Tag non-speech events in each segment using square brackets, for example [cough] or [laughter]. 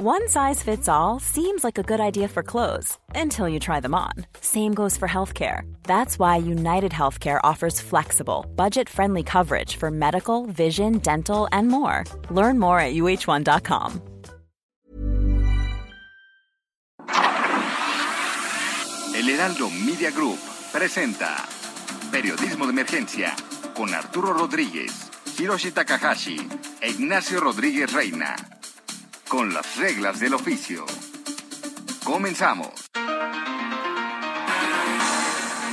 One size fits all seems like a good idea for clothes until you try them on. Same goes for healthcare. That's why United Healthcare offers flexible, budget friendly coverage for medical, vision, dental, and more. Learn more at uh1.com. El Heraldo Media Group presenta Periodismo de Emergencia con Arturo Rodríguez, Hiroshi Takahashi e Ignacio Rodríguez Reina. Con las reglas del oficio. Comenzamos.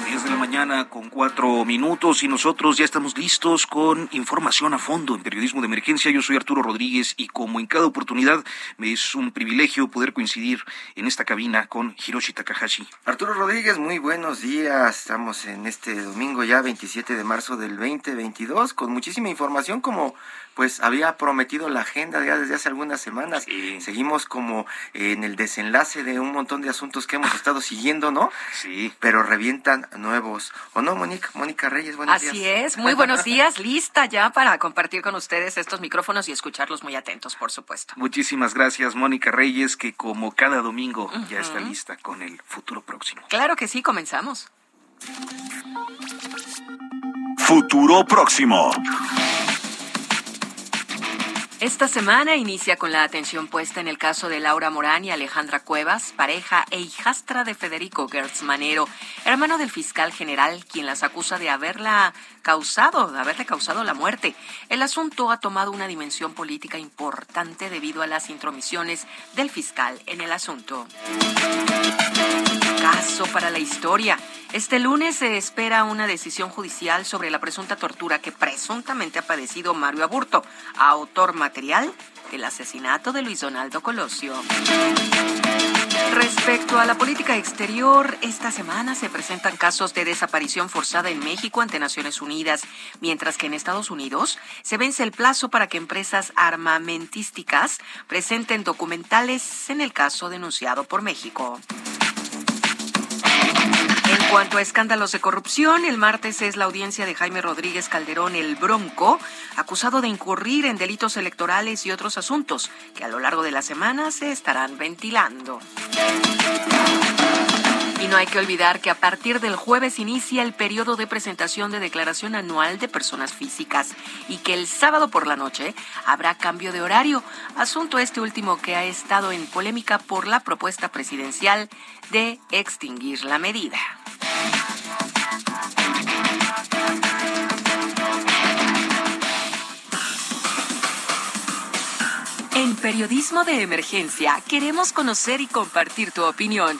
10 de la mañana con cuatro minutos y nosotros ya estamos listos con información a fondo en periodismo de emergencia. Yo soy Arturo Rodríguez y como en cada oportunidad me es un privilegio poder coincidir en esta cabina con Hiroshi Takahashi. Arturo Rodríguez, muy buenos días. Estamos en este domingo ya 27 de marzo del 2022 con muchísima información como pues había prometido la agenda ya desde hace algunas semanas. Sí. Seguimos como en el desenlace de un montón de asuntos que hemos estado siguiendo, ¿no? Sí. Pero revientan nuevos. ¿O no, Mónica? Mónica Reyes, buenos días. Así es, muy buenos días, lista ya para compartir con ustedes estos micrófonos y escucharlos muy atentos, por supuesto. Muchísimas gracias, Mónica Reyes, que como cada domingo ya está lista con el futuro próximo. Claro que sí, comenzamos. Futuro próximo. Esta semana inicia con la atención puesta en el caso de Laura Morán y Alejandra Cuevas, pareja e hijastra de Federico Gertz Manero, hermano del fiscal general, quien las acusa de haberla causado, de haberle causado la muerte. El asunto ha tomado una dimensión política importante debido a las intromisiones del fiscal en el asunto. Caso para la historia. Este lunes se espera una decisión judicial sobre la presunta tortura que presuntamente ha padecido Mario Aburto, autor material del asesinato de Luis Donaldo Colosio. Respecto a la política exterior, esta semana se presentan casos de desaparición forzada en México ante Naciones Unidas, mientras que en Estados Unidos se vence el plazo para que empresas armamentísticas presenten documentales en el caso denunciado por México. En cuanto a escándalos de corrupción, el martes es la audiencia de Jaime Rodríguez Calderón, el Bronco, acusado de incurrir en delitos electorales y otros asuntos que a lo largo de la semana se estarán ventilando. Y no hay que olvidar que a partir del jueves inicia el periodo de presentación de declaración anual de personas físicas y que el sábado por la noche habrá cambio de horario, asunto este último que ha estado en polémica por la propuesta presidencial de extinguir la medida. En Periodismo de Emergencia queremos conocer y compartir tu opinión.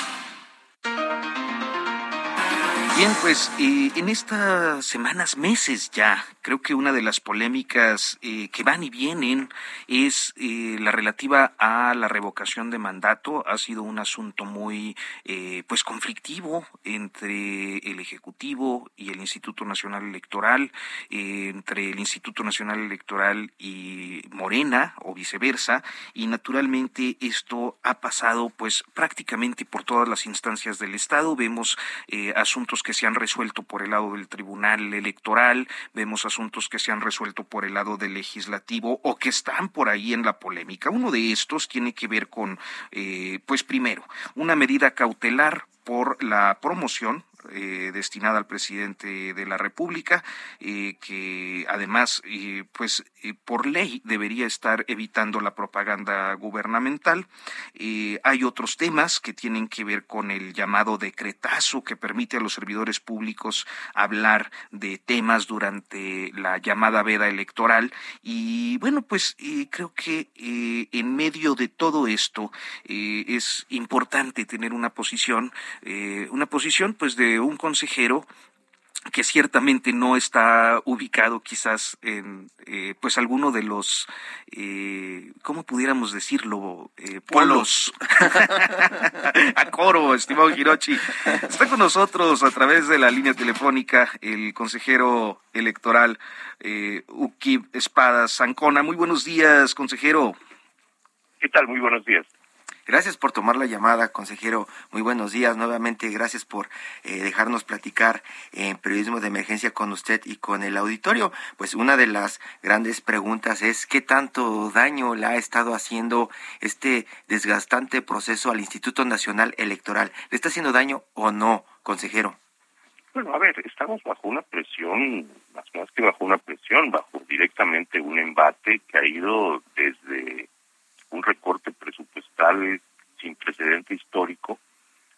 Bien, pues eh, en estas semanas, meses ya, creo que una de las polémicas eh, que van y vienen es eh, la relativa a la revocación de mandato. Ha sido un asunto muy, eh, pues, conflictivo entre el Ejecutivo y el Instituto Nacional Electoral, eh, entre el Instituto Nacional Electoral y Morena o viceversa, y naturalmente esto ha pasado, pues, prácticamente por todas las instancias del Estado. Vemos asuntos que se han resuelto por el lado del Tribunal Electoral, vemos asuntos que se han resuelto por el lado del Legislativo o que están por ahí en la polémica. Uno de estos tiene que ver con, eh, pues primero, una medida cautelar por la promoción eh, destinada al presidente de la República, eh, que además, eh, pues eh, por ley debería estar evitando la propaganda gubernamental. Eh, hay otros temas que tienen que ver con el llamado decretazo que permite a los servidores públicos hablar de temas durante la llamada veda electoral. Y bueno, pues eh, creo que en medio de todo esto es importante tener una posición, una posición pues de un consejero que ciertamente no está ubicado quizás en eh, pues alguno de los eh, cómo pudiéramos decirlo eh, polos [laughs] a coro estimado Hirochi. Está con nosotros a través de la línea telefónica el consejero electoral eh, Ukib Espadas Zancona. Muy buenos días consejero. ¿Qué tal? Muy buenos días. Gracias por tomar la llamada, consejero. Muy buenos días. Nuevamente, gracias por eh, dejarnos platicar en periodismo de emergencia con usted y con el auditorio. Pues una de las grandes preguntas es qué tanto daño le ha estado haciendo este desgastante proceso al Instituto Nacional Electoral. ¿Le está haciendo daño o no, consejero? Bueno, a ver, estamos bajo una presión, más, más que bajo una presión, bajo directamente un embate que ha ido desde un recorte presupuestal sin precedente histórico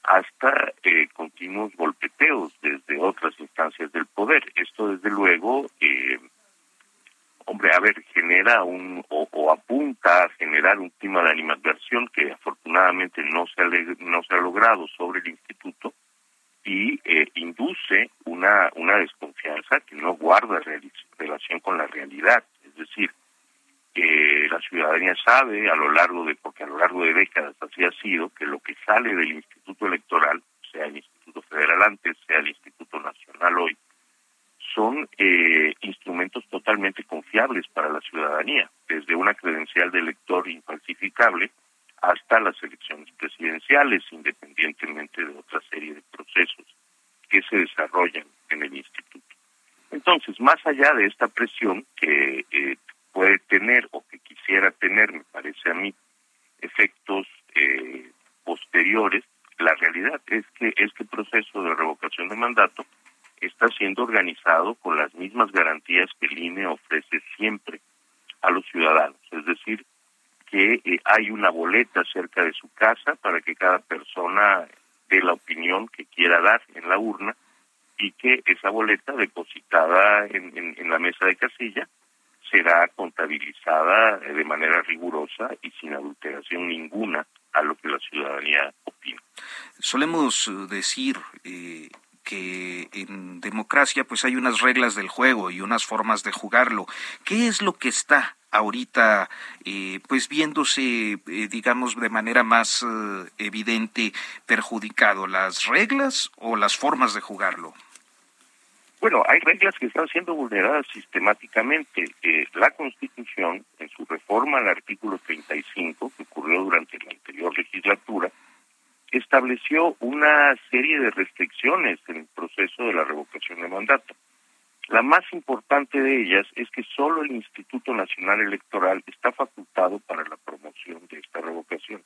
hasta eh, continuos golpeteos desde otras instancias del poder. Esto, desde luego, eh, hombre, a ver, genera un o, apunta a generar un clima de animadversión que afortunadamente no se ha, no se ha logrado sobre el instituto y eh, induce una, una desconfianza que no guarda relación con la realidad. Es decir, que la ciudadanía sabe a lo largo de, porque a lo largo de décadas así ha sido, que lo que sale del Instituto Electoral, sea el Instituto Federal antes, sea el Instituto Nacional hoy, son eh, instrumentos totalmente confiables para la ciudadanía, desde una credencial de elector infalsificable hasta las elecciones presidenciales, independientemente de otra serie de procesos que se desarrollan en el instituto. Entonces, más allá de esta presión que eh, puede tener o que quisiera tener, me parece a mí, efectos eh, posteriores, la realidad es que este proceso de revocación de mandato está siendo organizado con las mismas garantías que el INE ofrece siempre a los ciudadanos, es decir, que eh, hay una boleta cerca de su casa para que cada persona dé la opinión que quiera dar en la urna y que esa boleta depositada en la mesa de casilla será contabilizada de manera rigurosa y sin adulteración ninguna a lo que la ciudadanía opina. Solemos eh, decir eh, que en democracia pues hay unas reglas del juego y unas formas de jugarlo. ¿Qué es lo que está ahorita eh, pues viéndose digamos de manera más evidente perjudicado las reglas o las formas de jugarlo? Bueno, hay reglas que están siendo vulneradas sistemáticamente. Eh, la Constitución, en su reforma al artículo 35, que ocurrió durante la anterior legislatura, estableció una serie de restricciones en el proceso de la revocación de mandato. La más importante de ellas es que solo el Instituto Nacional Electoral está facultado para la promoción de esta revocación.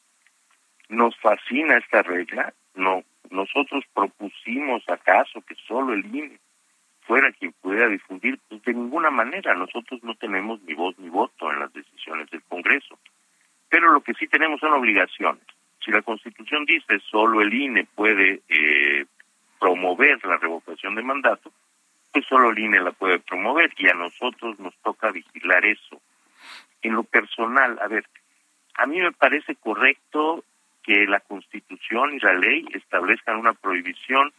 ¿Nos fascina esta regla? No. Nosotros propusimos acaso que solo el INE fuera quien pudiera difundir, pues de ninguna manera. Nosotros no tenemos ni voz ni voto en las decisiones del Congreso. Pero lo que sí tenemos son obligaciones. Si la Constitución dice solo el INE puede eh, promover la revocación de mandato, pues solo el INE la puede promover y a nosotros nos toca vigilar eso. En lo personal, a ver, a mí me parece correcto que la Constitución y la ley establezcan una prohibición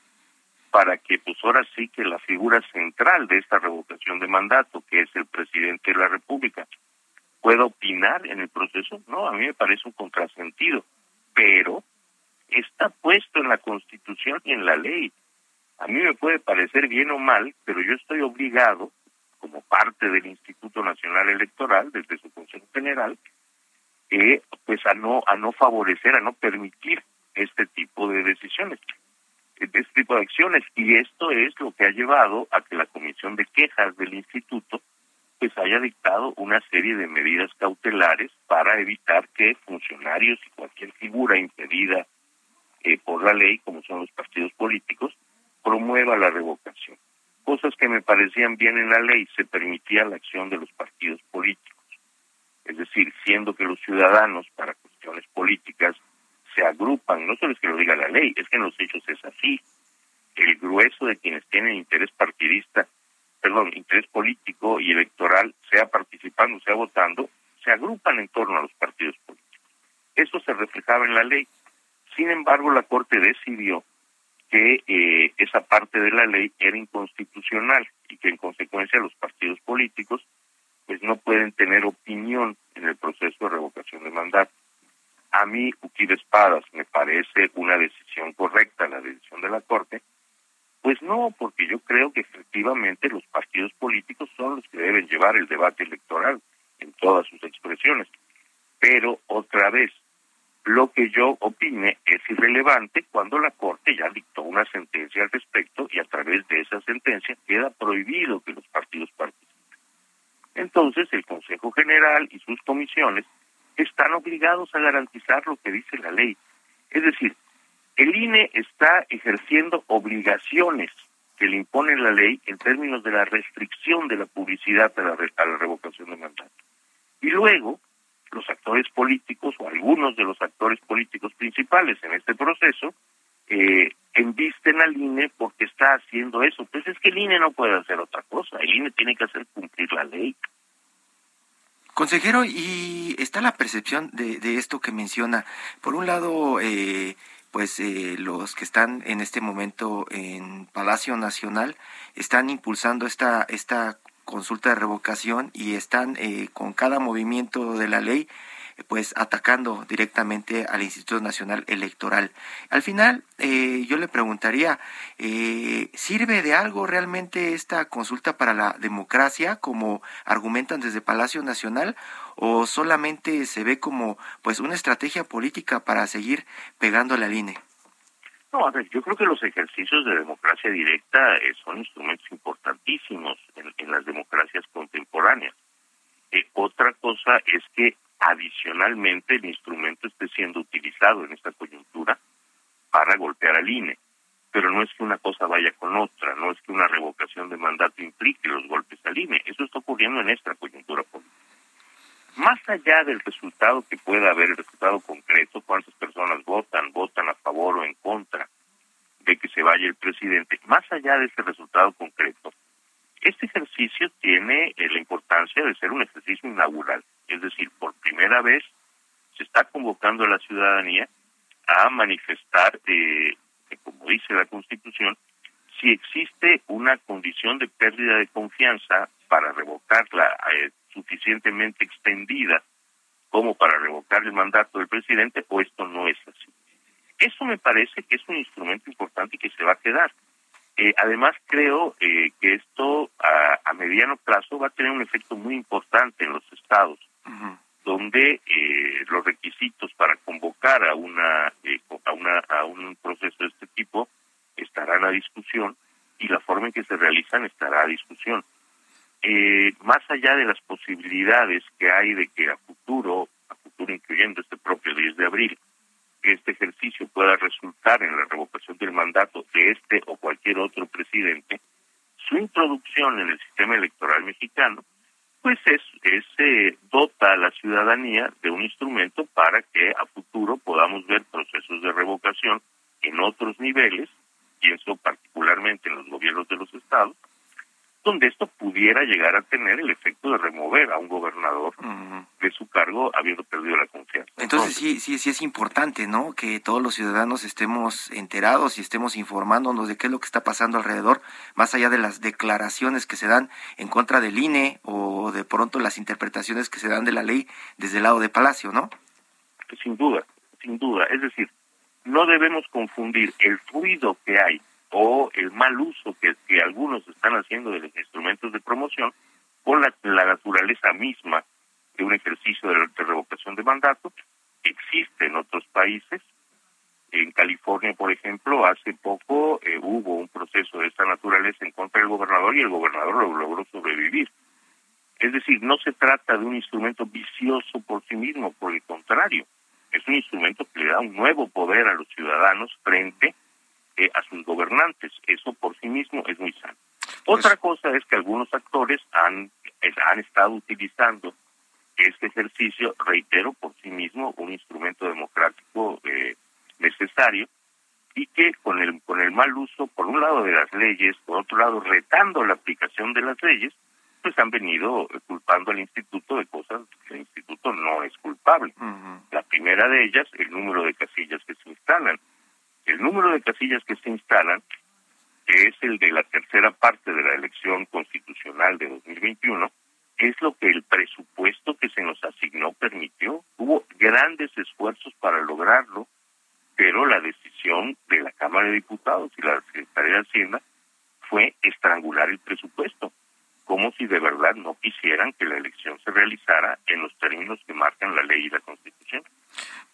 para que pues ahora sí que la figura central de esta revocación de mandato, que es el presidente de la República, pueda opinar en el proceso, no, a mí me parece un contrasentido, pero está puesto en la Constitución y en la ley. A mí me puede parecer bien o mal, pero yo estoy obligado, como parte del Instituto Nacional Electoral, desde su Consejo General, eh, pues a no a no favorecer, a no permitir este tipo de decisiones de este tipo de acciones y esto es lo que ha llevado a que la comisión de quejas del instituto pues haya dictado una serie de medidas cautelares para evitar que funcionarios y cualquier figura impedida eh, por la ley, como son los partidos políticos, promueva la revocación. Cosas que me parecían bien en la ley, se permitía la acción de los partidos políticos. Es decir, siendo que los ciudadanos, para cuestiones políticas, se agrupan, no solo es que lo diga la ley, es que en los hechos es así. El grueso de quienes tienen interés partidista, perdón, interés político y electoral, sea participando, sea votando, se agrupan en torno a los partidos políticos. Eso se reflejaba en la ley. Sin embargo, la Corte decidió que eh, esa parte de la ley era inconstitucional y que en consecuencia los partidos políticos pues no pueden tener opinión en el proceso de revocación de mandato. A mí, Uquid Espadas, me parece una decisión correcta la decisión de la Corte. Pues no, porque yo creo que efectivamente los partidos políticos son los que deben llevar el debate electoral en todas sus expresiones. Pero otra vez, lo que yo opine es irrelevante cuando la Corte ya dictó una sentencia al respecto y a través de esa sentencia queda prohibido que los partidos participen. Entonces, el Consejo General y sus comisiones están obligados a garantizar lo que dice la ley. Es decir, el INE está ejerciendo obligaciones que le impone la ley en términos de la restricción de la publicidad a la, a la revocación de mandato. Y luego, los actores políticos o algunos de los actores políticos principales en este proceso eh, embisten al INE porque está haciendo eso. Pues es que el INE no puede hacer otra cosa, el INE tiene que hacer cumplir la ley. Consejero, y está la percepción de, de esto que menciona. Por un lado, eh, pues eh, los que están en este momento en Palacio Nacional están impulsando esta, esta consulta de revocación y están eh, con cada movimiento de la ley pues atacando directamente al Instituto Nacional Electoral. Al final, eh, yo le preguntaría, eh, ¿sirve de algo realmente esta consulta para la democracia, como argumentan desde Palacio Nacional, o solamente se ve como pues una estrategia política para seguir pegando la línea? No, a ver, yo creo que los ejercicios de democracia directa eh, son instrumentos importantísimos en, las democracias contemporáneas. Eh, otra cosa es que adicionalmente el instrumento esté siendo utilizado en esta coyuntura para golpear al INE. Pero no es que una cosa vaya con otra, no es que una revocación de mandato implique los golpes al INE. Eso está ocurriendo en esta coyuntura política. Más allá del resultado que pueda haber, el resultado concreto, cuántas personas votan, votan a favor o en contra de que se vaya el presidente, más allá de ese resultado concreto, este ejercicio tiene eh, la importancia de ser un ejercicio inaugural, es decir, por primera vez se está convocando a la ciudadanía a manifestar, eh, como dice la Constitución, si existe una condición de pérdida de confianza para revocarla eh, suficientemente extendida como para revocar el mandato del presidente o esto no es así. Eso me parece que es un instrumento importante y que se va a quedar. Eh, además, creo eh, que esto a, mediano plazo va a tener un efecto muy importante en los estados, donde eh, los requisitos para convocar a una, una a un proceso de este tipo estarán a discusión y la forma en que se realizan estará a discusión. Eh, más allá de las posibilidades que hay de que a futuro, a futuro incluyendo este propio 10 de abril, que este ejercicio pueda resultar en la revocación del mandato de este o cualquier otro presidente, su introducción en el sistema electoral mexicano, pues es, es eh, dota a la ciudadanía de un instrumento para que a futuro podamos ver procesos de revocación en otros niveles, pienso particularmente en los gobiernos de los estados, donde esto pudiera llegar a tener el efecto de remover a un gobernador de su cargo habiendo perdido la confianza. Entonces, sí, sí, sí es importante, ¿no? Que todos los ciudadanos estemos enterados y estemos informándonos de qué es lo que está pasando alrededor, más allá de las declaraciones que se dan en contra del INE o de pronto las interpretaciones que se dan de la ley desde el lado de Palacio, ¿no? Sin duda, sin duda. Es decir, no debemos confundir el ruido que hay o el mal uso que, algunos están haciendo de los instrumentos de promoción con la, naturaleza misma de un ejercicio de, revocación de mandato existe en otros países. En California, por ejemplo, hace poco eh, hubo un proceso de esta naturaleza en contra del gobernador y el gobernador lo logró sobrevivir. Es decir, no se trata de un instrumento vicioso por sí mismo, por el contrario, es un instrumento que le da un nuevo poder a los ciudadanos frente a sus gobernantes. Eso por sí mismo es muy sano. Pues Otra cosa es que algunos actores han, han estado utilizando este ejercicio, reitero, por sí mismo un instrumento democrático eh, necesario y que con el con el mal uso, por un lado de las leyes, por otro lado retando la aplicación de las leyes, pues han venido culpando al instituto de cosas que el instituto no es culpable. La primera de ellas, el número de casillas que se instalan. El número de casillas que se instalan, que es el de la tercera parte de la elección constitucional de 2021, es lo que el presupuesto que se nos asignó permitió. Hubo grandes esfuerzos para lograrlo, pero la decisión de la Cámara de Diputados y la Secretaría de Hacienda fue estrangular el presupuesto, como si de verdad no quisieran que la elección se realizara en los términos que marcan la ley y la Constitución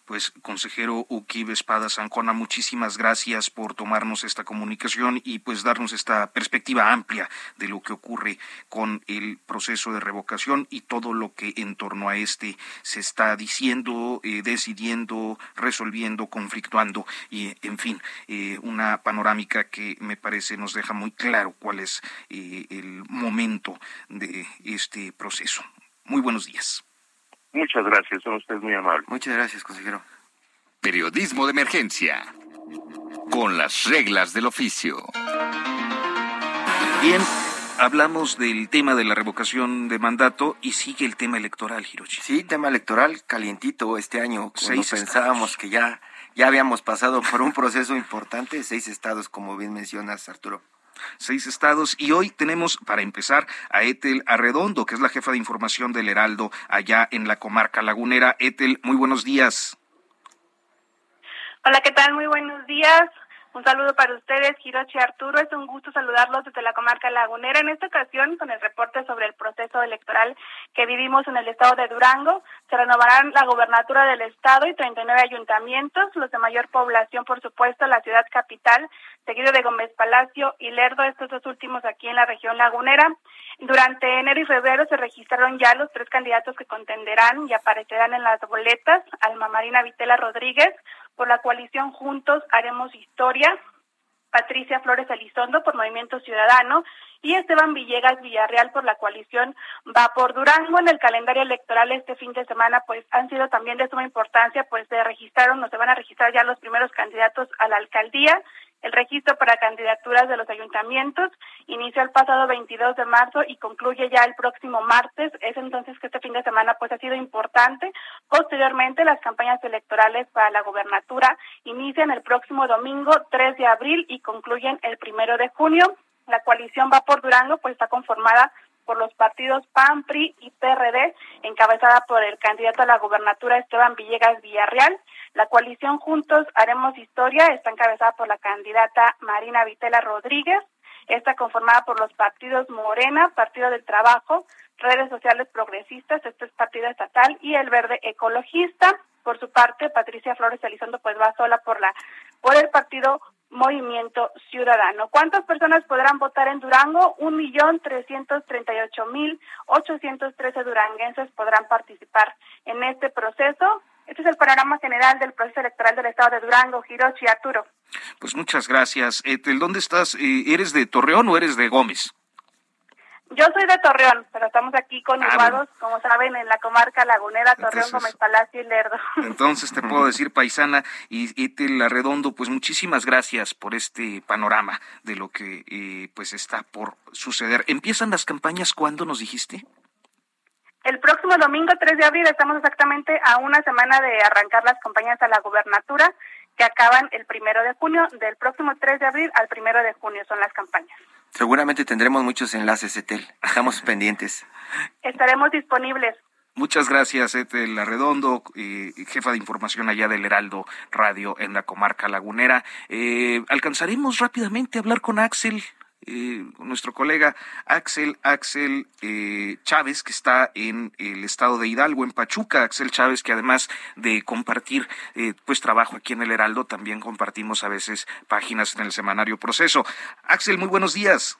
pues, consejero Uquib Espada Sancona, muchísimas gracias por tomarnos esta comunicación y pues darnos esta perspectiva amplia de lo que ocurre con el proceso de revocación y todo lo que en torno a este se está diciendo, eh, decidiendo, resolviendo, conflictuando y, en fin, eh, una panorámica que me parece nos deja muy claro cuál es eh, el momento de este proceso. Muy buenos días. Muchas gracias, son ustedes muy amables. Muchas gracias, consejero. Periodismo de emergencia. Con las reglas del oficio. Bien, hablamos del tema de la revocación de mandato y sigue el tema electoral, Hiroshi. Sí, tema electoral calientito este año. Cuando pensábamos que ya, ya habíamos pasado por un proceso importante, seis estados, como bien mencionas, Arturo seis estados. Y hoy tenemos, para empezar, a Etel Arredondo, que es la jefa de información del Heraldo allá en la comarca lagunera. Etel, muy buenos días. Hola, ¿qué tal? Muy buenos días. Un saludo para ustedes, Hiroshi Arturo. Es un gusto saludarlos desde la comarca lagunera. En esta ocasión, con el reporte sobre el proceso electoral que vivimos en el estado de Durango, se renovarán la gobernatura del estado y 39 ayuntamientos, los de mayor población, por supuesto, la ciudad capital, seguido de Gómez Palacio y Lerdo, estos dos últimos aquí en la región lagunera. Durante enero y febrero se registraron ya los tres candidatos que contenderán y aparecerán en las boletas, Alma Marina Vitela Rodríguez, por la coalición Juntos Haremos Historia, Patricia Flores Elizondo por Movimiento Ciudadano y Esteban Villegas Villarreal por la coalición Va por Durango. En el calendario electoral este fin de semana pues han sido también de suma importancia pues se registraron o se van a registrar ya los primeros candidatos a la alcaldía el registro para candidaturas de los ayuntamientos inició el pasado 22 de marzo y concluye ya el próximo martes. Es entonces que este fin de semana pues ha sido importante. Posteriormente las campañas electorales para la gobernatura inician el próximo domingo 3 de abril y concluyen el primero de junio. La coalición Va por Durango pues está conformada por los partidos PAN, PRI y PRD, encabezada por el candidato a la gobernatura Esteban Villegas Villarreal. La coalición Juntos Haremos Historia está encabezada por la candidata Marina Vitela Rodríguez. Está conformada por los partidos Morena, Partido del Trabajo, Redes Sociales Progresistas, este es partido estatal, y el Verde Ecologista. Por su parte, Patricia Flores Elizondo pues va sola por la por el partido Movimiento Ciudadano. ¿Cuántas personas podrán votar en Durango? Un millón trescientos treinta y ocho mil ochocientos trece duranguenses podrán participar en este proceso. Este es el panorama general del proceso electoral del estado de Durango, Hiroshi Arturo. Pues muchas gracias. Etel, ¿dónde estás? Eh, ¿Eres de Torreón o eres de Gómez? Yo soy de Torreón, pero estamos aquí con ah, como saben, en la comarca lagunera, Torreón, Gómez Palacio y Lerdo. [laughs] Entonces te puedo decir, paisana, y Etel Arredondo, pues muchísimas gracias por este panorama de lo que eh, pues está por suceder. ¿Empiezan las campañas cuándo nos dijiste? El próximo domingo 3 de abril estamos exactamente a una semana de arrancar las campañas a la gubernatura que acaban el primero de junio. Del próximo 3 de abril al primero de junio son las campañas. Seguramente tendremos muchos enlaces, Etel. Estamos pendientes. Estaremos disponibles. Muchas gracias, Etel Arredondo, eh, jefa de información allá del Heraldo Radio en la comarca lagunera. Eh, ¿Alcanzaremos rápidamente a hablar con Axel? Eh, nuestro colega Axel Axel eh, Chávez, que está en el estado de Hidalgo, en Pachuca. Axel Chávez, que además de compartir eh, pues trabajo aquí en el Heraldo, también compartimos a veces páginas en el semanario Proceso. Axel, muy buenos días.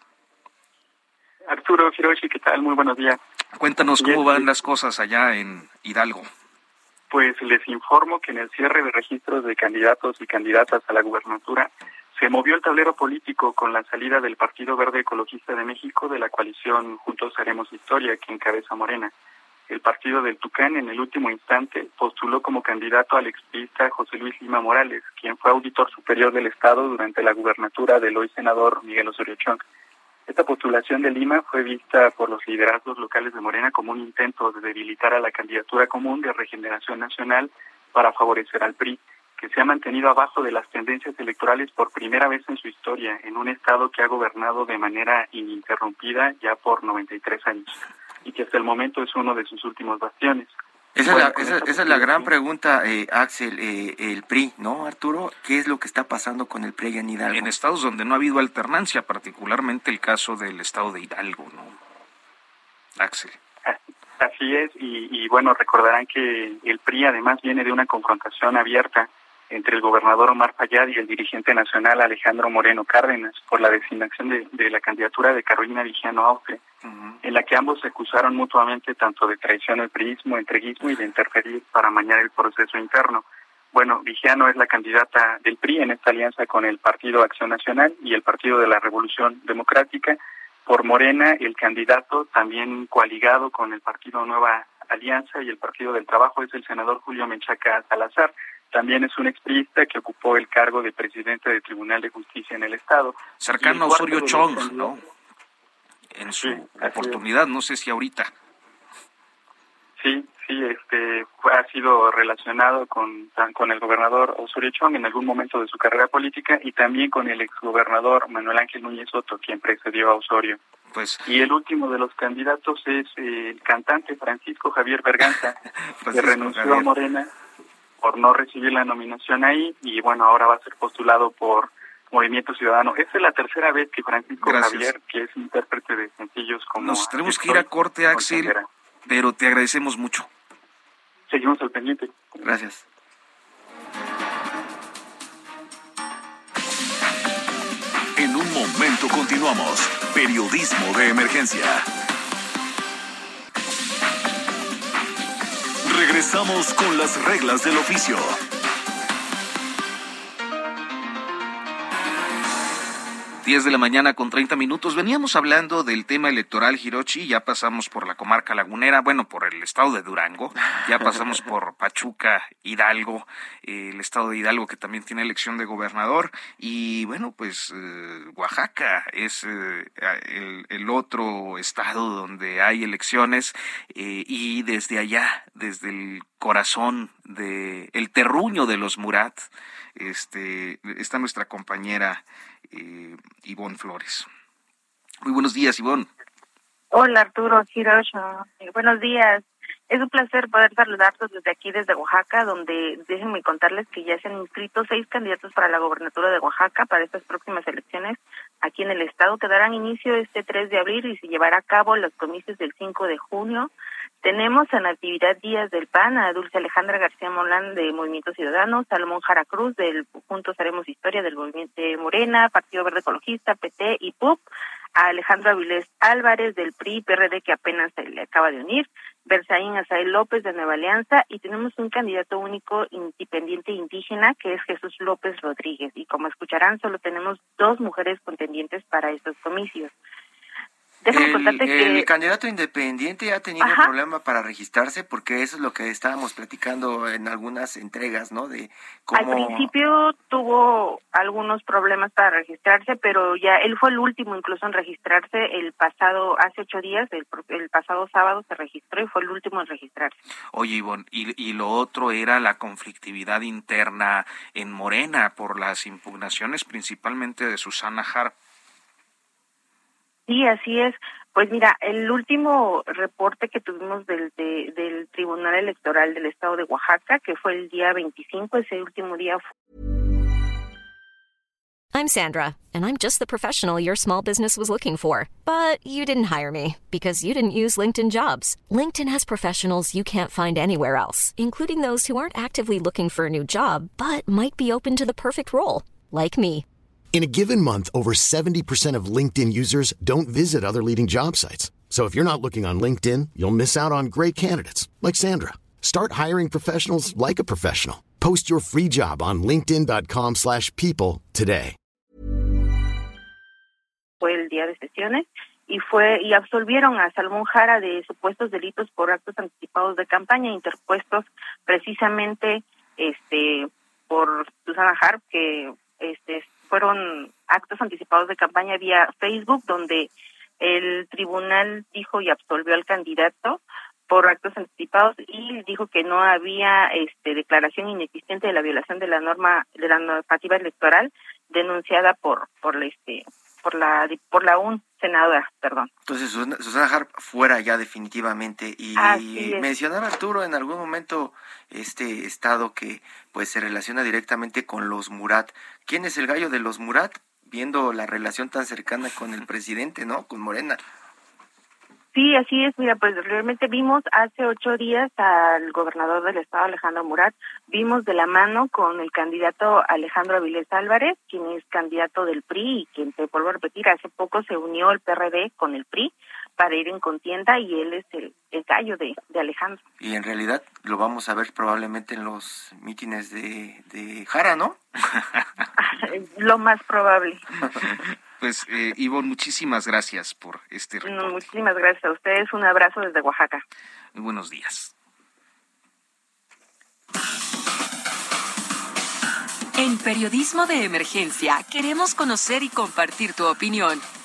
Arturo Hiroshi, ¿qué tal? Muy buenos días. Cuéntanos cómo van las cosas allá en Hidalgo. Pues les informo que en el cierre de registros de candidatos y candidatas a la gubernatura se movió el tablero político con la salida del Partido Verde Ecologista de México de la coalición Juntos Haremos Historia, que encabeza Morena. El partido del Tucán, en el último instante, postuló como candidato al expista José Luis Lima Morales, quien fue auditor superior del Estado durante la gubernatura del hoy senador Miguel Osorio Chong. Esta postulación de Lima fue vista por los liderazgos locales de Morena como un intento de debilitar a la candidatura común de regeneración nacional para favorecer al PRI que se ha mantenido abajo de las tendencias electorales por primera vez en su historia, en un Estado que ha gobernado de manera ininterrumpida ya por 93 años y que hasta el momento es uno de sus últimos bastiones. Esa, es, la, gran pregunta, eh, Axel, eh, el PRI, ¿no, Arturo? ¿Qué es lo que está pasando con el PRI en Hidalgo? En estados donde no ha habido alternancia, particularmente el caso del estado de Hidalgo, ¿no? Axel. Así es, y, y bueno, recordarán que el PRI además viene de una confrontación abierta entre el gobernador Omar Fayad y el dirigente nacional Alejandro Moreno Cárdenas por la designación de, la candidatura de Carolina Vigiano Auge, en la que ambos se acusaron mutuamente tanto de traición al priismo, entreguismo y de interferir para mañar el proceso interno. Bueno, Vigiano es la candidata del PRI en esta alianza con el Partido Acción Nacional y el Partido de la Revolución Democrática. Por Morena, el candidato también coaligado con el Partido Nueva Alianza y el Partido del Trabajo es el senador Julio Menchaca Salazar también es un expriista que ocupó el cargo de presidente del Tribunal de Justicia en el Estado. Cercano a Osorio Chong, ¿no? En su oportunidad, no sé si ahorita. Sí, sí, este ha sido relacionado con, con el gobernador Osorio Chong en algún momento de su carrera política y también con el exgobernador Manuel Ángel Núñez Soto, quien precedió a Osorio. Pues, y el último de los candidatos es el cantante Francisco Javier Berganza, [laughs] que renunció a Morena por no recibir la nominación ahí y bueno, ahora va a ser postulado por Movimiento Ciudadano. Esta es la tercera vez que Francisco Javier, que es intérprete de sencillos como... Nos tenemos que ir a corte, Axel, pero te agradecemos mucho. Seguimos al pendiente. Gracias. En un momento continuamos. Periodismo de emergencia. Regresamos con las reglas del oficio. 10 de la mañana con 30 minutos. Veníamos hablando del tema electoral Hirochi, ya pasamos por la comarca lagunera, bueno, por el estado de Durango, ya pasamos [laughs] por Pachuca, Hidalgo, el estado de Hidalgo que también tiene elección de gobernador y bueno, pues eh, Oaxaca es eh, el, otro estado donde hay elecciones eh, y desde allá, desde el corazón de el terruño de los Murat, este, está nuestra compañera eh, Ivonne Flores. Muy buenos días, Ivonne. Hola, Arturo Hiroshi. Buenos días. Es un placer poder saludarlos desde aquí, desde Oaxaca, donde déjenme contarles que ya se han inscrito seis candidatos para la gobernatura de Oaxaca para estas próximas elecciones aquí en el estado, que darán inicio este 3 de abril y se llevará a cabo los comicios del 5 de junio. Tenemos en actividad Días del PAN a Dulce Alejandra García Molán de Movimiento Ciudadano, Salomón Jara Cruz del Juntos Haremos Historia del Movimiento Morena, Partido Verde Ecologista, PT y PUP, a Alejandro Avilés Álvarez del PRI, PRD que apenas se le acaba de unir, Bersaín Azael López de Nueva Alianza y tenemos un candidato único independiente indígena que es Jesús López Rodríguez. Y como escucharán solo tenemos dos mujeres contendientes para estos comicios el, candidato independiente ha tenido un problema para registrarse porque eso es lo que estábamos platicando en algunas entregas, ¿no? De cómo... Al principio tuvo algunos problemas para registrarse, pero ya él fue el último incluso en registrarse el pasado, hace ocho días, el, el pasado sábado se registró y fue el último en registrarse. Oye, Ivonne, y, y lo otro era la conflictividad interna en Morena por las impugnaciones principalmente de Susana Harp Sí, así es. Pues mira, el último reporte que tuvimos del, del Tribunal Electoral del Estado de Oaxaca, que fue el día 25, ese último día. I'm Sandra, and I'm just the professional your small business was looking for. But you didn't hire me because you didn't use LinkedIn jobs. LinkedIn has professionals you can't find anywhere else, including those who aren't actively looking for a new job, but might be open to the perfect role, like me. In a given month, over 70% of LinkedIn users don't visit other leading job sites. So if you're not looking on LinkedIn, you'll miss out on great candidates like Sandra. Start hiring professionals like a professional. Post your free job on linkedin.com/people today. Fue el día de sesiones y fue y absolvieron a Salmón Jara de supuestos delitos por actos anticipados de campaña interpuestos precisamente este por Susana Harp que este fueron actos anticipados de campaña vía Facebook, donde el tribunal dijo y absolvió al candidato por actos anticipados y dijo que no había este declaración inexistente de la violación de la norma de la normativa electoral denunciada por por este por la por la un senadora, perdón. Entonces Susana Harp fuera ya definitivamente y mencionaba Arturo en algún momento este estado que pues se relaciona directamente con los Murat. ¿Quién es el gallo de los Murat? Viendo la relación tan cercana con el presidente, ¿no? Con Morena. Sí, así es. Mira, pues realmente vimos hace ocho días al gobernador del estado, Alejandro Murat, vimos de la mano con el candidato Alejandro Avilés Álvarez, quien es candidato del PRI y quien, te vuelvo a repetir, hace poco se unió el PRD con el PRI para ir en contienda y él es el, el gallo de, de Alejandro. Y en realidad lo vamos a ver probablemente en los mítines de, de Jara, ¿no? [laughs] lo más probable. [laughs] Pues, eh, Ivonne, muchísimas gracias por este reporte. muchísimas gracias a ustedes. Un abrazo desde Oaxaca. Muy buenos días. En Periodismo de Emergencia queremos conocer y compartir tu opinión.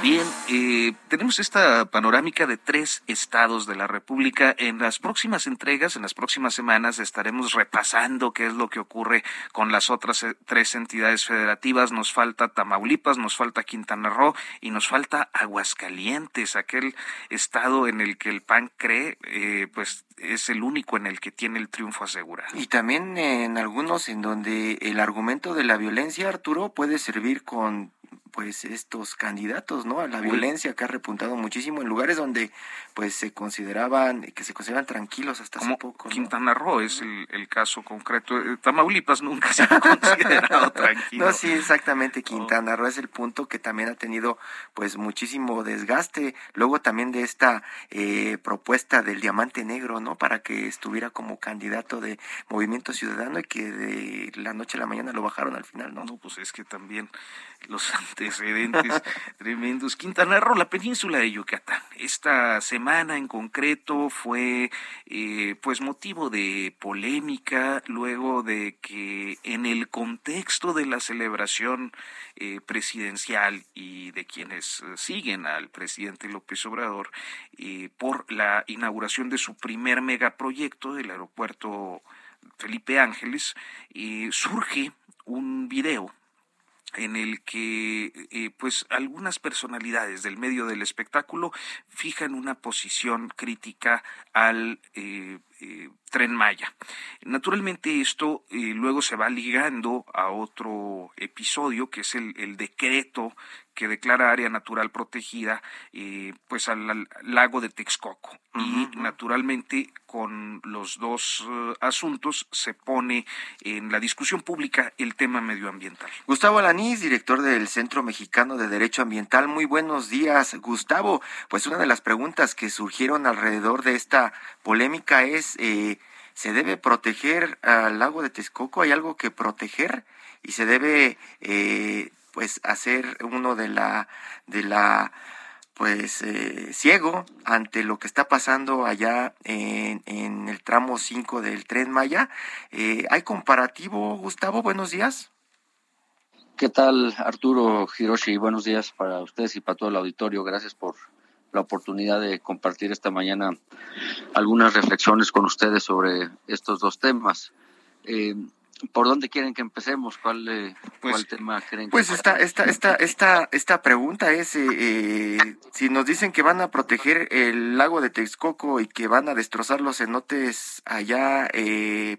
Bien, eh, tenemos esta panorámica de tres estados de la República. En las próximas entregas, en las próximas semanas, estaremos repasando qué es lo que ocurre con las otras eh, tres entidades federativas. Nos falta Tamaulipas, nos falta Quintana Roo y nos falta Aguascalientes, aquel estado en el que el PAN cree, eh, pues es el único en el que tiene el triunfo asegurado. Y también en algunos en donde el argumento de la violencia, Arturo, puede servir con pues estos candidatos, ¿no? A la violencia que ha repuntado muchísimo en lugares donde pues se consideraban, que se consideraban tranquilos hasta hace poco. Quintana Roo es el, caso concreto. Eh, Tamaulipas nunca se ha [laughs] considerado tranquilo. No, sí, exactamente. Quintana Roo es el punto que también ha tenido pues muchísimo desgaste. Luego también de esta eh, propuesta del diamante negro, ¿no? Para que estuviera como candidato de Movimiento Ciudadano y que de la noche a la mañana lo bajaron al final, ¿no? No, pues es que también los antecedentes [laughs] tremendos. Quintana Roo, la península de Yucatán. Esta semana en concreto fue eh, pues motivo de polémica luego de que en el contexto de la celebración eh, presidencial y de quienes eh, siguen al presidente López Obrador por la inauguración de su primer megaproyecto del aeropuerto Felipe Ángeles, surge un video en el que eh, pues algunas personalidades del medio del espectáculo fijan una posición crítica al eh, eh, Tren Maya. Naturalmente esto luego se va ligando a otro episodio que es el, el decreto que declara área natural protegida eh, pues al, lago de Texcoco y naturalmente con los dos eh, asuntos se pone en la discusión pública el tema medioambiental. Gustavo Alanís, director del Centro Mexicano de Derecho Ambiental, muy buenos días. Gustavo, pues una de las preguntas que surgieron alrededor de esta polémica es eh, ¿se debe proteger al lago de Texcoco? ¿Hay algo que proteger? y se debe eh, pues hacer uno de la de la pues eh, ciego ante lo que está pasando allá en, en el tramo 5 del tren Maya. Eh, ¿Hay comparativo, Gustavo? Buenos días. ¿Qué tal, Arturo Hiroshi? Buenos días para ustedes y para todo el auditorio. Gracias por la oportunidad de compartir esta mañana algunas reflexiones con ustedes sobre estos dos temas. Eh, ¿Por dónde quieren que empecemos? ¿Cuál, eh, pues, tema creen pues esta, esta, esta, esta, esta pregunta es, eh, eh, si nos dicen que van a proteger el lago de Texcoco y que van a destrozar los cenotes allá,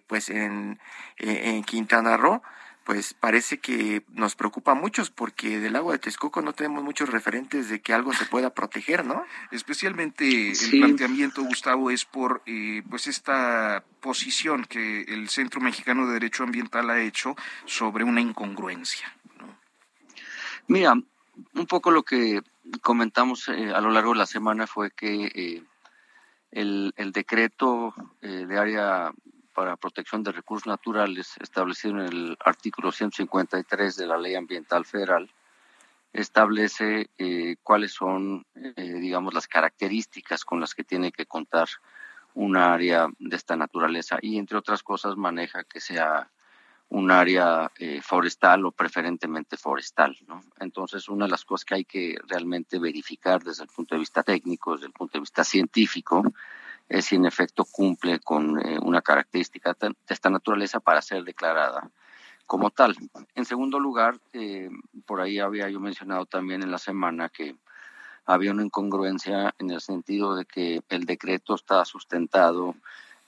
pues en, en Quintana Roo, pues parece que nos preocupa a muchos porque del agua de Texcoco no tenemos muchos referentes de que algo se pueda proteger, ¿no? Especialmente el planteamiento, Gustavo, es por eh, pues esta posición que el Centro Mexicano de Derecho Ambiental ha hecho sobre una incongruencia. Mira, un poco lo que comentamos eh, a lo largo de la semana fue que eh, el, el, decreto de área para protección de recursos naturales establecido en el artículo 153 de la Ley Ambiental Federal establece eh, cuáles son, eh, digamos, las características con las que tiene que contar un área de esta naturaleza y, entre otras cosas, maneja que sea un área eh, forestal o preferentemente forestal. ¿no? Entonces, una de las cosas que hay que realmente verificar desde el punto de vista técnico, desde el punto de vista científico, es si en efecto cumple con eh, una característica de esta naturaleza para ser declarada como tal. En segundo lugar, eh, por ahí había yo mencionado también en la semana que había una incongruencia en el sentido de que el decreto está sustentado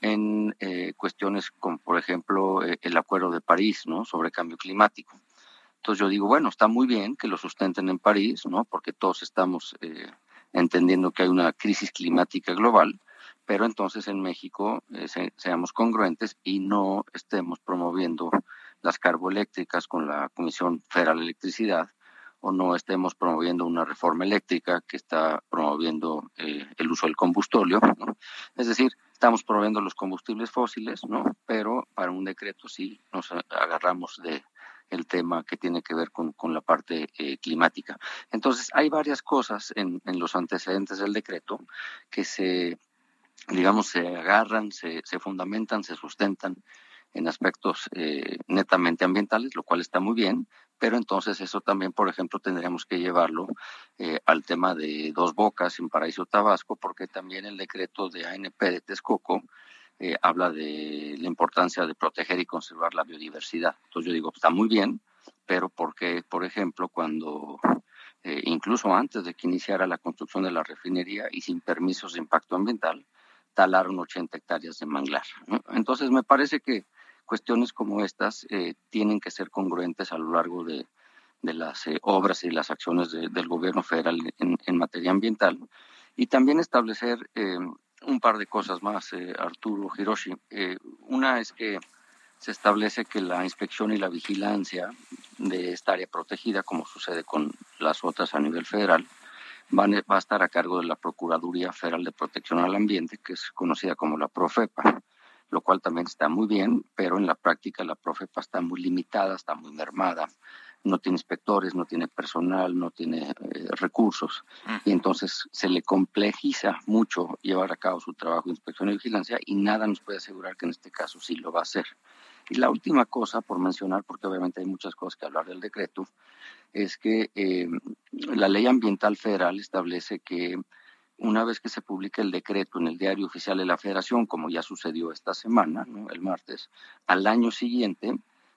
en eh, cuestiones como, por ejemplo, el Acuerdo de París, ¿no? Sobre cambio climático. Entonces yo digo, bueno, está muy bien que lo sustenten en París, ¿no? Porque todos estamos entendiendo que hay una crisis climática global, pero entonces en México seamos congruentes y no estemos promoviendo las carboeléctricas con la Comisión Federal de Electricidad o no estemos promoviendo una reforma eléctrica que está promoviendo eh, el uso del combustóleo. Es decir, estamos promoviendo los combustibles fósiles, ¿no? pero para un decreto sí nos agarramos de el tema que tiene que ver con, con la parte eh, climática. Entonces, hay varias cosas en, en, los antecedentes del decreto que se, digamos, se agarran, se, fundamentan, se sustentan en aspectos eh, netamente ambientales, lo cual está muy bien, pero entonces eso también, por ejemplo, tendríamos que llevarlo eh, al tema de dos bocas en Paraíso Tabasco, porque también el decreto de ANP de Texcoco eh, habla de la importancia de proteger y conservar la biodiversidad. Entonces yo digo, está muy bien, pero porque, por ejemplo, cuando incluso antes de que iniciara la construcción de la refinería y sin permisos de impacto ambiental, talaron 80 hectáreas de manglar. Entonces me parece que cuestiones como estas eh, tienen que ser congruentes a lo largo de, las eh, obras y las acciones del gobierno federal en, materia ambiental y también establecer eh, un par de cosas más, Arturo Hiroshi. una es que se establece que la inspección y la vigilancia de esta área protegida, como sucede con las otras a nivel federal, van, va a estar a cargo de la Procuraduría Federal de Protección al Ambiente, que es conocida como la Profepa lo cual también está muy bien, pero en la práctica la Profepa está muy limitada, está muy mermada, no tiene inspectores, no tiene personal, no tiene eh, recursos, y entonces se le complejiza mucho llevar a cabo su trabajo de inspección y vigilancia y nada nos puede asegurar que en este caso sí lo va a hacer. Y la última cosa, por mencionar, porque obviamente hay muchas cosas que hablar del decreto, es que eh, la ley ambiental federal establece que una vez que se publique el decreto en el diario oficial de la Federación, como ya sucedió esta semana, el martes, al año siguiente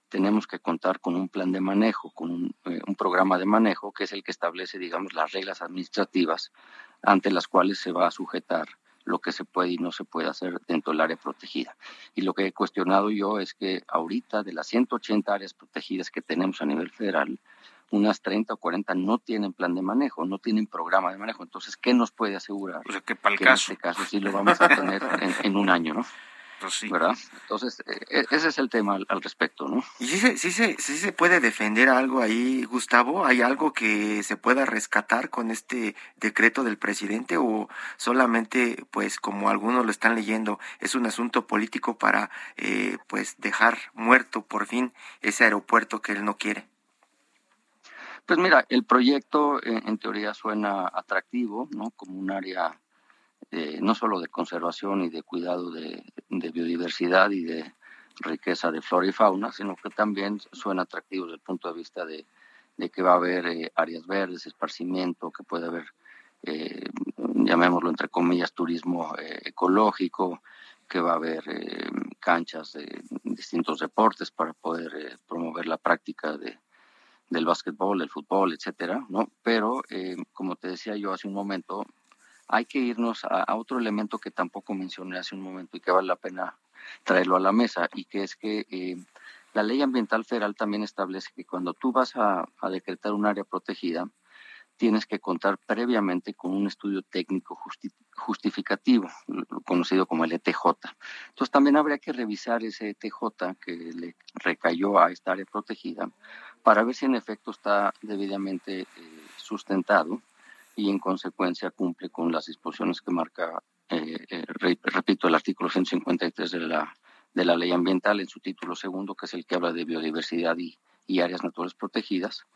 tenemos que contar con un plan de manejo, con eh, un, programa de manejo que es el que establece, digamos, las reglas administrativas ante las cuales se va a sujetar lo que se puede y no se puede hacer dentro del área protegida. Y lo que he cuestionado yo es que ahorita de las 180 áreas protegidas que tenemos a nivel federal, unas 30 o 40 no tienen plan de manejo, no tienen programa de manejo. Entonces, ¿qué nos puede asegurar? O sea, que para el caso. En este caso sí lo vamos a tener [laughs] en, un año, ¿no? Pues sí. ¿Verdad? Entonces, e, e, ese es el tema al, respecto, ¿no? ¿Y si se, si, se, si se puede defender algo ahí, Gustavo? ¿Hay algo que se pueda rescatar con este decreto del presidente o solamente, pues, como algunos lo están leyendo, es un asunto político para, eh, pues, dejar muerto por fin ese aeropuerto que él no quiere? Pues mira, el proyecto eh, en teoría suena atractivo, ¿no? Como un área eh, no solo de conservación y de cuidado de, biodiversidad y de riqueza de flora y fauna, sino que también suena atractivo desde el punto de vista de, que va a haber eh, áreas verdes, esparcimiento, que puede haber, llamémoslo entre comillas, turismo ecológico, que va a haber canchas de distintos deportes para poder promover la práctica de, del básquetbol, del fútbol, etcétera, ¿no? Pero, eh, como te decía yo hace un momento, hay que irnos a, otro elemento que tampoco mencioné hace un momento y que vale la pena traerlo a la mesa, y que es que eh, la ley ambiental federal también establece que cuando tú vas a, decretar un área protegida, tienes que contar previamente con un estudio técnico justificativo, conocido como el ETJ. Entonces también habría que revisar ese ETJ que le recayó a esta área protegida para ver si en efecto está debidamente eh, sustentado y en consecuencia cumple con las disposiciones que marca, eh, eh, repito, el artículo 153 de la, de la ley ambiental en su título segundo, que es el que habla de biodiversidad y, y áreas naturales protegidas.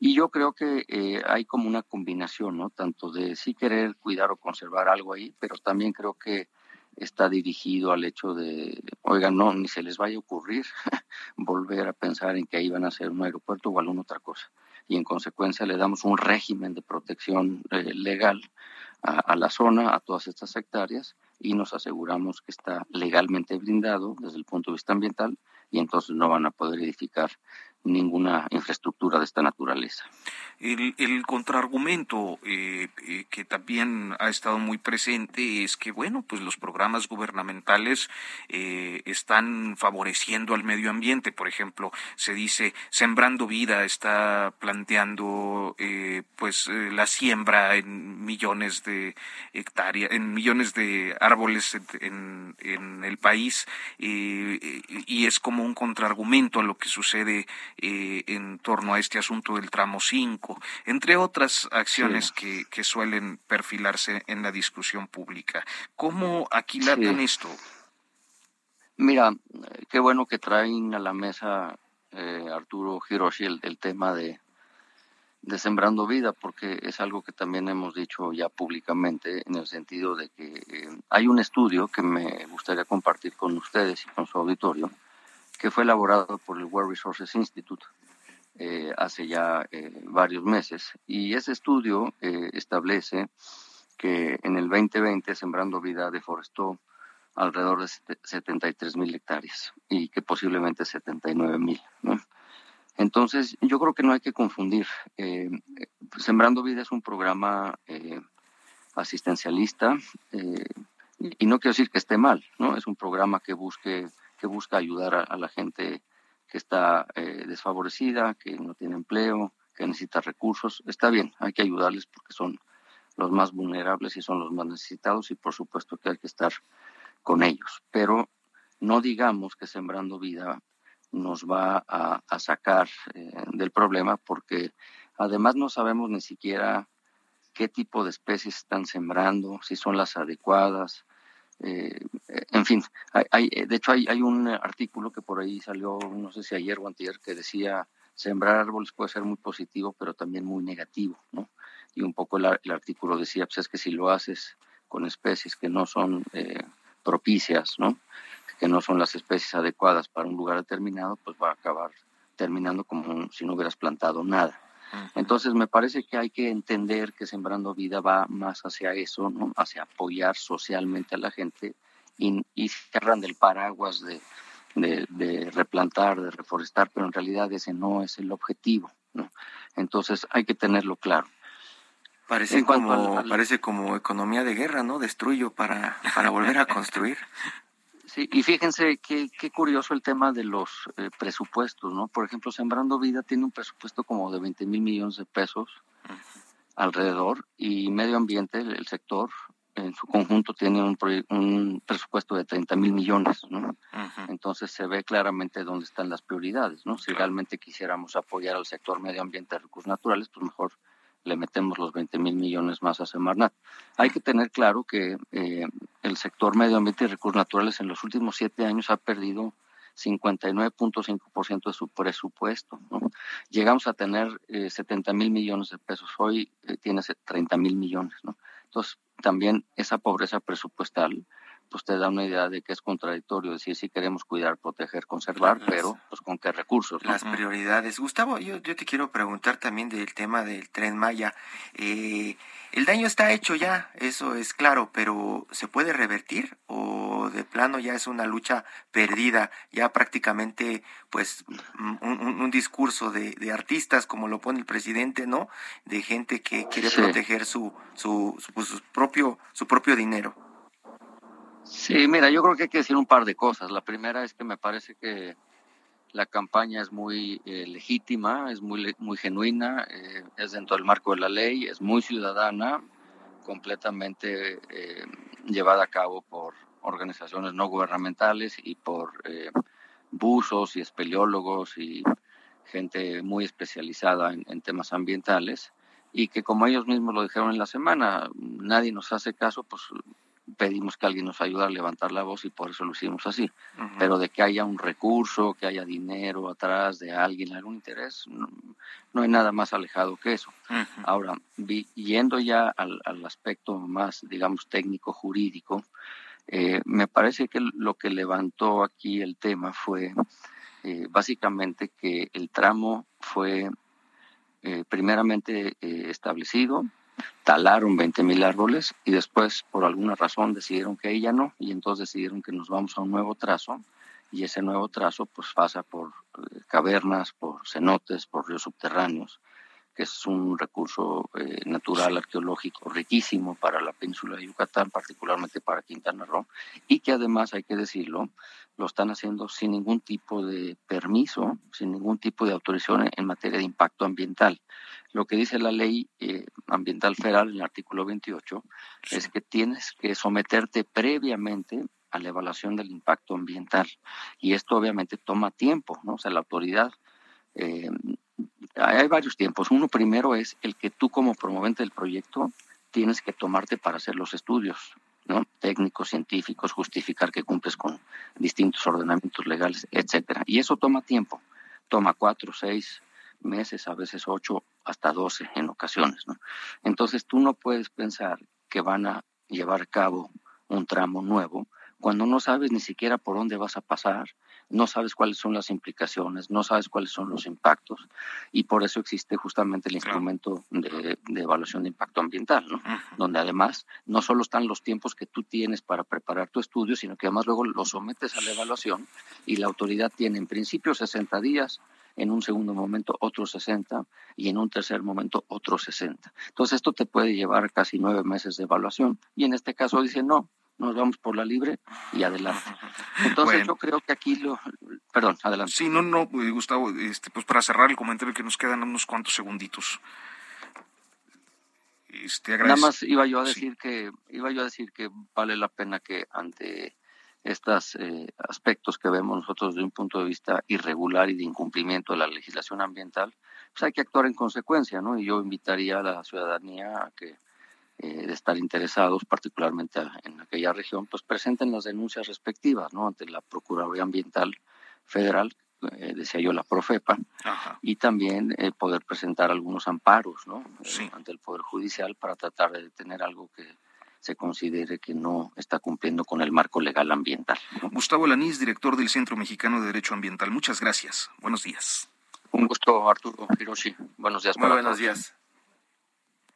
Y yo creo que hay como una combinación, ¿no? Tanto de sí querer cuidar o conservar algo ahí, pero también creo que está dirigido al hecho de, oigan, no, ni se les vaya a ocurrir [laughs] volver a pensar en que ahí van a ser un aeropuerto o alguna otra cosa. Y en consecuencia le damos un régimen de protección eh, legal a, la zona, a todas estas hectáreas, y nos aseguramos que está legalmente blindado desde el punto de vista ambiental y entonces no van a poder edificar ninguna infraestructura de esta naturaleza. El, el contraargumento eh, eh, que también ha estado muy presente es que, bueno, pues los programas gubernamentales eh, están favoreciendo al medio ambiente. Por ejemplo, se dice, Sembrando Vida está planteando pues la siembra en millones de hectáreas, en millones de árboles en, en el país y es como un contraargumento a lo que sucede eh, en torno a este asunto del tramo 5, entre otras acciones que, que, suelen perfilarse en la discusión pública. ¿Cómo aquilatan esto? Mira, qué bueno que traen a la mesa eh, Arturo Hiroshi el, tema de, de Sembrando Vida, porque es algo que también hemos dicho ya públicamente, en el sentido de que eh, hay un estudio que me gustaría compartir con ustedes y con su auditorio, que fue elaborado por el World Resources Institute eh, hace ya eh, varios meses. Y ese estudio eh, establece que en el 2020 Sembrando Vida deforestó alrededor de 73 mil hectáreas y que posiblemente 79 mil. Entonces, yo creo que no hay que confundir. Sembrando Vida es un programa asistencialista y no quiero decir que esté mal, ¿no? Es un programa que busque que busca ayudar a, la gente que está eh, desfavorecida, que no tiene empleo, que necesita recursos. Está bien, hay que ayudarles porque son los más vulnerables y son los más necesitados y por supuesto que hay que estar con ellos. Pero no digamos que Sembrando Vida nos va a, sacar eh, del problema porque además no sabemos ni siquiera qué tipo de especies están sembrando, si son las adecuadas, eh, en fin, hay, de hecho hay, hay, un artículo que por ahí salió, no sé si ayer o antier, que decía sembrar árboles puede ser muy positivo, pero también muy negativo, ¿no? Y un poco el, artículo decía, pues es que si lo haces con especies que no son eh, propicias, ¿no? Que no son las especies adecuadas para un lugar determinado, pues va a acabar terminando como si no hubieras plantado nada. Entonces me parece que hay que entender que Sembrando Vida va más hacia eso, ¿no? hacia apoyar socialmente a la gente y, y cerran del paraguas de, de, replantar, de reforestar, pero en realidad ese no es el objetivo. ¿no? Entonces hay que tenerlo claro. Parece como, parece como economía de guerra, ¿no? Destruyo para, para volver a construir. [laughs] Sí, y fíjense qué, qué curioso el tema de los eh, presupuestos, ¿no? Por ejemplo, Sembrando Vida tiene un presupuesto como de 20 mil millones de pesos alrededor y Medio Ambiente, el, sector, en su conjunto tiene un, un presupuesto de 30 mil millones, ¿no? Entonces se ve claramente dónde están las prioridades, ¿no? Si realmente quisiéramos apoyar al sector medio ambiente de recursos naturales, pues mejor le metemos los 20 mil millones más a Semarnat. Hay que tener claro que eh, el sector medio ambiente y recursos naturales en los últimos siete años ha perdido 59.5% de su presupuesto. Llegamos a tener 70 eh, mil millones de pesos, hoy eh, tiene 30 mil millones. ¿no? Entonces, también esa pobreza presupuestal pues te da una idea de que es contradictorio decir si queremos cuidar, proteger, conservar, pero pues con qué recursos. Las prioridades. Gustavo, yo, yo te quiero preguntar también del tema del tren Maya. Eh, el daño está hecho ya, eso es claro, pero ¿se puede revertir o de plano ya es una lucha perdida? Ya prácticamente pues un, discurso de, artistas como lo pone el presidente, ¿no? De gente que quiere proteger su, su, pues, su propio, su propio dinero. Sí, mira, yo creo que hay que decir un par de cosas. La primera es que me parece que la campaña es muy eh, legítima, es muy, muy genuina, eh, es dentro del marco de la ley, es muy ciudadana, completamente eh, llevada a cabo por organizaciones no gubernamentales y por buzos y espeleólogos y gente muy especializada en, en temas ambientales y que como ellos mismos lo dijeron en la semana, nadie nos hace caso, pues pedimos que alguien nos ayude a levantar la voz y por eso lo hicimos así. Pero de que haya un recurso, que haya dinero atrás de alguien, algún interés, no, hay nada más alejado que eso. Ahora, yendo ya al, aspecto más, digamos, técnico, jurídico, eh, me parece que lo que levantó aquí el tema fue eh, básicamente que el tramo fue eh, primeramente establecido, talaron 20 mil árboles y después por alguna razón decidieron que ella no y entonces decidieron que nos vamos a un nuevo trazo y ese nuevo trazo pues pasa por eh, cavernas, por cenotes, por ríos subterráneos, que es un recurso eh, natural arqueológico riquísimo para la península de Yucatán, particularmente para Quintana Roo, y que además, hay que decirlo, lo están haciendo sin ningún tipo de permiso, sin ningún tipo de autorización en materia de impacto ambiental. Lo que dice la ley eh, ambiental federal en el artículo 28 es que tienes que someterte previamente a la evaluación del impacto ambiental. Y esto obviamente toma tiempo, ¿no? O sea, la autoridad, eh, hay varios tiempos. Uno primero es el que tú como promovente del proyecto tienes que tomarte para hacer los estudios, ¿no? Técnicos, científicos, justificar que cumples con distintos ordenamientos legales, etcétera. Y eso toma tiempo, toma cuatro, seis meses, a veces ocho, hasta doce en ocasiones, ¿no? Entonces tú no puedes pensar que van a llevar a cabo un tramo nuevo cuando no sabes ni siquiera por dónde vas a pasar, no sabes cuáles son las implicaciones, no sabes cuáles son los impactos, y por eso existe justamente el instrumento de, evaluación de impacto ambiental, ¿no? donde además no solo están los tiempos que tú tienes para preparar tu estudio, sino que además luego lo sometes a la evaluación y la autoridad tiene en principio 60 días, en un segundo momento otros 60 y en un tercer momento otros 60. Entonces esto te puede llevar casi nueve meses de evaluación y en este caso dice no, nos vamos por la libre y adelante. [laughs] Entonces yo creo que aquí lo, perdón, adelante. Sí, no, no, eh, Gustavo, este, pues para cerrar el comentario que nos quedan unos cuantos segunditos. Este, Nada más iba yo a decir que iba yo a decir que vale la pena que ante estos eh, aspectos que vemos nosotros de un punto de vista irregular y de incumplimiento de la legislación ambiental, pues hay que actuar en consecuencia, ¿no? Y yo invitaría a la ciudadanía a que eh, de estar interesados, particularmente en aquella región, pues presenten las denuncias respectivas, ¿no? Ante la Procuraduría Ambiental Federal, eh, decía yo, la Profepa, y también eh, poder presentar algunos amparos, ¿no? ante el Poder Judicial para tratar de detener algo que se considere que no está cumpliendo con el marco legal ambiental. Gustavo Lanís, director del Centro Mexicano de Derecho Ambiental. Muchas gracias. Buenos días. Un gusto, Arturo Hiroshi. Buenos días. Muy buenos días.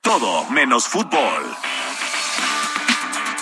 Todo menos fútbol.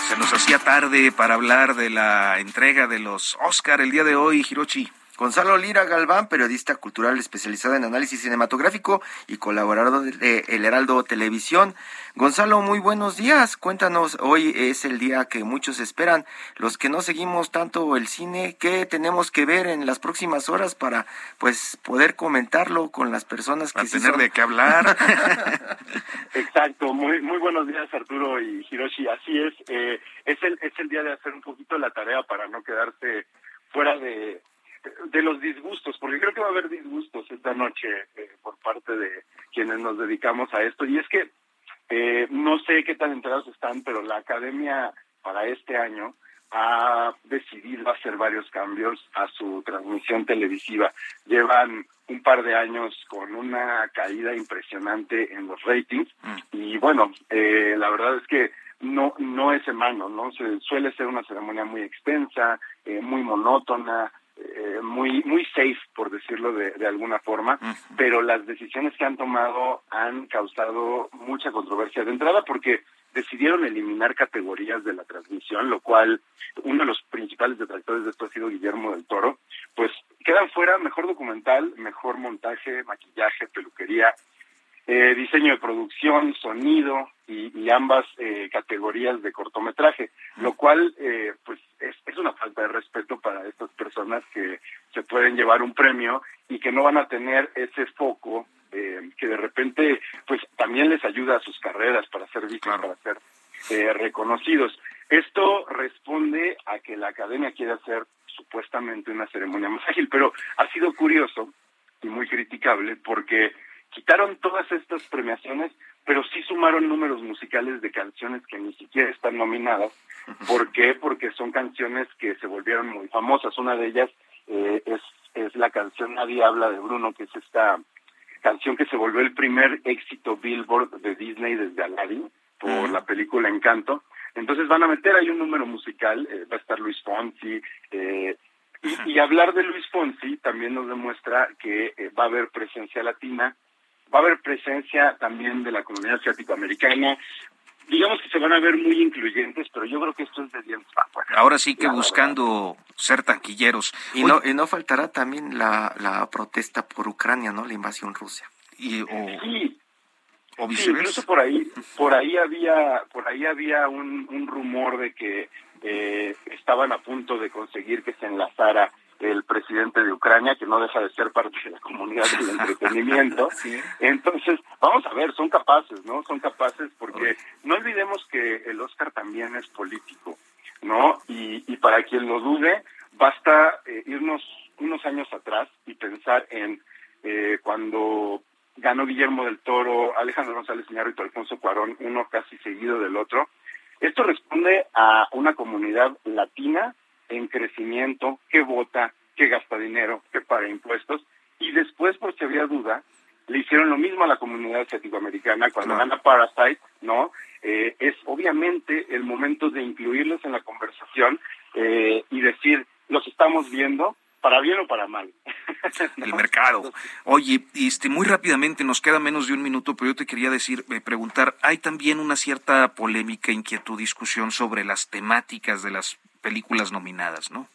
Se nos hacía tarde para hablar de la entrega de los Oscar el día de hoy, Hirochi. Gonzalo Lira Galván, periodista cultural especializado en análisis cinematográfico y colaborador de El Heraldo Televisión. Gonzalo, muy buenos días. Cuéntanos, hoy es el día que muchos esperan. Los que no seguimos tanto el cine, ¿qué tenemos que ver en las próximas horas para pues poder comentarlo con las personas que para tener de qué hablar? [laughs] Exacto, muy muy buenos días Arturo y Hiroshi. Así es, eh, es el es el día de hacer un poquito la tarea para no quedarse fuera de de los disgustos, porque creo que va a haber disgustos esta noche eh, por parte de quienes nos dedicamos a esto. Y es que eh, no sé qué tan enterados están, pero la academia para este año ha decidido hacer varios cambios a su transmisión televisiva. Llevan un par de años con una caída impresionante en los ratings mm. y bueno, eh, la verdad es que no no es en mano, no se suele ser una ceremonia muy extensa, eh, muy monótona, eh, muy muy safe por decirlo de, de alguna forma pero las decisiones que han tomado han causado mucha controversia. De entrada porque decidieron eliminar categorías de la transmisión lo cual uno de los principales detractores de esto ha sido Guillermo del Toro pues quedan fuera mejor documental mejor montaje maquillaje peluquería eh, diseño de producción, sonido y, ambas eh, categorías de cortometraje, lo cual eh, pues es, es, una falta de respeto para estas personas que se pueden llevar un premio y que no van a tener ese foco que de repente pues también les ayuda a sus carreras para ser vistos, para ser reconocidos. Esto responde a que la academia quiere hacer supuestamente una ceremonia más ágil, pero ha sido curioso y muy criticable porque quitaron todas estas premiaciones, pero sí sumaron números musicales de canciones que ni siquiera están nominadas. ¿Por qué? Porque son canciones que se volvieron muy famosas. Una de ellas eh, es, es la canción Nadie habla de Bruno, que es esta canción que se volvió el primer éxito Billboard de Disney desde Aladdin por la película Encanto. Entonces van a meter ahí un número musical, eh, va a estar Luis Fonsi, eh, y, hablar de Luis Fonsi también nos demuestra que va a haber presencia latina, va a haber presencia también de la comunidad asiático-americana, digamos que se van a ver muy incluyentes, pero yo creo que esto es de dientes Ahora sí que buscando ser tanquilleros. Y no, y no faltará también la, la protesta por Ucrania, ¿no? La invasión rusa. Y, o, sí. O viceversa. incluso por ahí, por ahí había, por ahí había un, un rumor de que eh, estaban a punto de conseguir que se enlazara el presidente de Ucrania, que no deja de ser parte de la comunidad del [laughs] entretenimiento. Entonces, vamos a ver, son capaces, ¿no? Son capaces porque no olvidemos que el Oscar también es político, ¿no? Y, y para quien lo dude, basta eh, irnos unos años atrás y pensar en eh, cuando ganó Guillermo del Toro, Alejandro González Iñárritu, Alfonso Cuarón, uno casi seguido del otro. Esto responde a una comunidad latina en crecimiento, que vota, que gasta dinero, que paga impuestos, y después, por si había duda, le hicieron lo mismo a la comunidad asiático-americana cuando gana Parasite, ¿no? Eh, es obviamente el momento de incluirlos en la conversación eh, y decir, los estamos viendo, para bien o para mal. [laughs] El mercado. Oye, este, muy rápidamente, nos queda menos de un minuto, pero yo te quería decir, eh, preguntar, hay también una cierta polémica, inquietud, discusión sobre las temáticas de las películas nominadas, ¿no?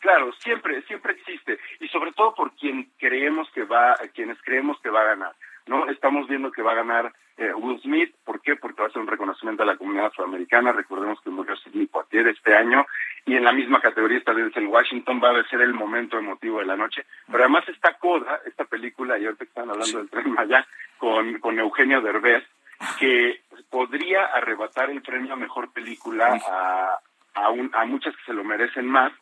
Claro, siempre, siempre existe. Y sobre todo por quien creemos que va, quienes creemos que va a ganar, ¿no? Estamos viendo que va a ganar eh, Will Smith, ¿por qué? Porque va a ser un reconocimiento a la comunidad afroamericana, recordemos que murió Sidney Poitier este año. Y en la misma categoría esta vez en Washington. Va a ser el momento emotivo de la noche, pero además está Coda, esta película, y ahorita están hablando del tren Maya, con, con Eugenio Derbez, que podría arrebatar el premio a mejor película a, a, a muchas que se lo merecen más.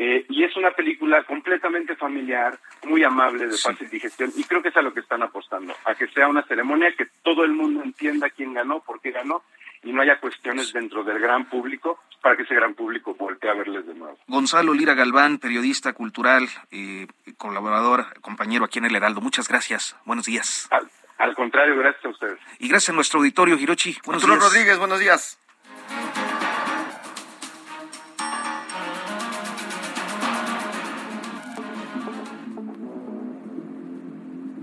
Eh, y es una película completamente familiar, muy amable, de fácil digestión, y creo que es a lo que están apostando, a que sea una ceremonia que todo el mundo entienda quién ganó, por qué ganó, y no haya cuestiones dentro del gran público para que ese gran público voltee a verles de nuevo. Gonzalo Lira Galván, periodista cultural, eh, colaborador, compañero aquí en El Heraldo, muchas gracias, buenos días. Al, contrario, gracias a ustedes. Y gracias a nuestro auditorio, Hirochi. Buenos días. Rodríguez, buenos días.